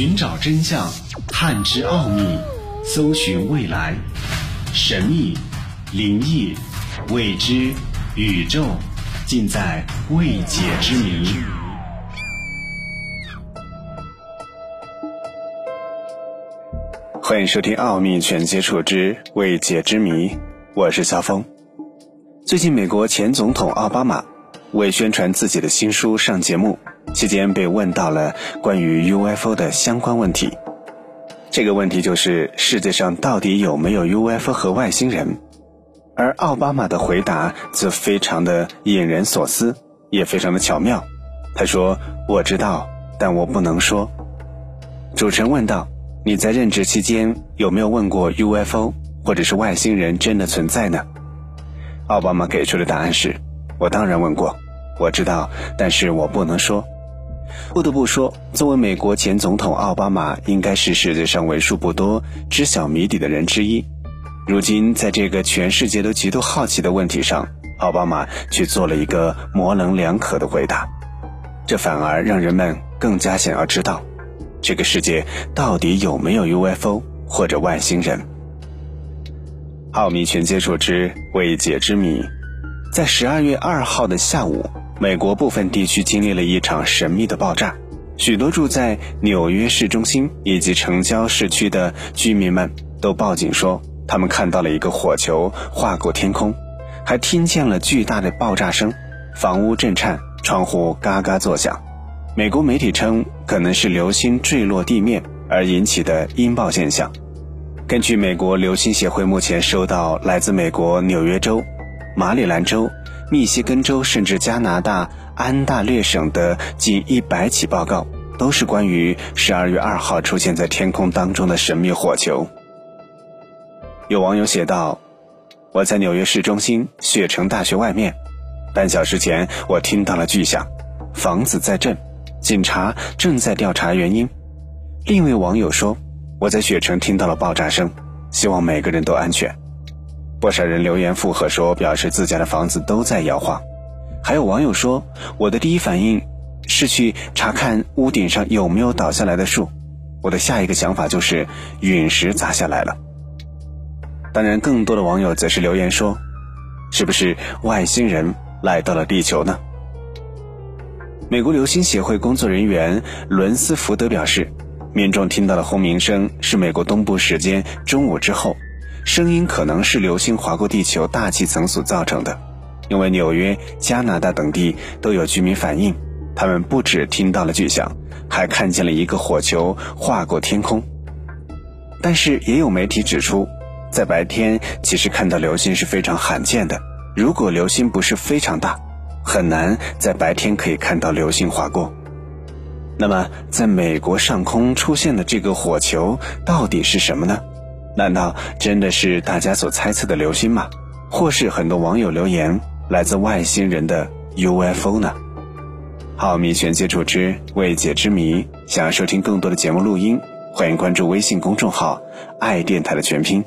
寻找真相，探知奥秘，搜寻未来，神秘、灵异、未知、宇宙，尽在未解之谜。欢迎收听《奥秘全接触之未解之谜》，我是肖峰。最近，美国前总统奥巴马为宣传自己的新书上节目。期间被问到了关于 UFO 的相关问题，这个问题就是世界上到底有没有 UFO 和外星人？而奥巴马的回答则非常的引人所思，也非常的巧妙。他说：“我知道，但我不能说。”主持人问道：“你在任职期间有没有问过 UFO 或者是外星人真的存在呢？”奥巴马给出的答案是：“我当然问过，我知道，但是我不能说。”不得不说，作为美国前总统，奥巴马应该是世界上为数不多知晓谜底的人之一。如今，在这个全世界都极度好奇的问题上，奥巴马却做了一个模棱两可的回答，这反而让人们更加想要知道，这个世界到底有没有 UFO 或者外星人？奥秘全接触之未解之谜，在十二月二号的下午。美国部分地区经历了一场神秘的爆炸，许多住在纽约市中心以及城郊市区的居民们都报警说，他们看到了一个火球划过天空，还听见了巨大的爆炸声，房屋震颤，窗户嘎嘎作响。美国媒体称，可能是流星坠落地面而引起的音爆现象。根据美国流星协会目前收到来自美国纽约州、马里兰州。密西根州甚至加拿大安大略省的近一百起报告，都是关于十二月二号出现在天空当中的神秘火球。有网友写道：“我在纽约市中心雪城大学外面，半小时前我听到了巨响，房子在震，警察正在调查原因。”另一位网友说：“我在雪城听到了爆炸声，希望每个人都安全。”不少人留言附和说，表示自家的房子都在摇晃。还有网友说，我的第一反应是去查看屋顶上有没有倒下来的树，我的下一个想法就是陨石砸下来了。当然，更多的网友则是留言说，是不是外星人来到了地球呢？美国流星协会工作人员伦斯福德表示，民众听到的轰鸣声是美国东部时间中午之后。声音可能是流星划过地球大气层所造成的，因为纽约、加拿大等地都有居民反映，他们不止听到了巨响，还看见了一个火球划过天空。但是也有媒体指出，在白天其实看到流星是非常罕见的。如果流星不是非常大，很难在白天可以看到流星划过。那么，在美国上空出现的这个火球到底是什么呢？难道真的是大家所猜测的流星吗？或是很多网友留言来自外星人的 UFO 呢？奥秘全接触之未解之谜，想要收听更多的节目录音，欢迎关注微信公众号“爱电台”的全拼。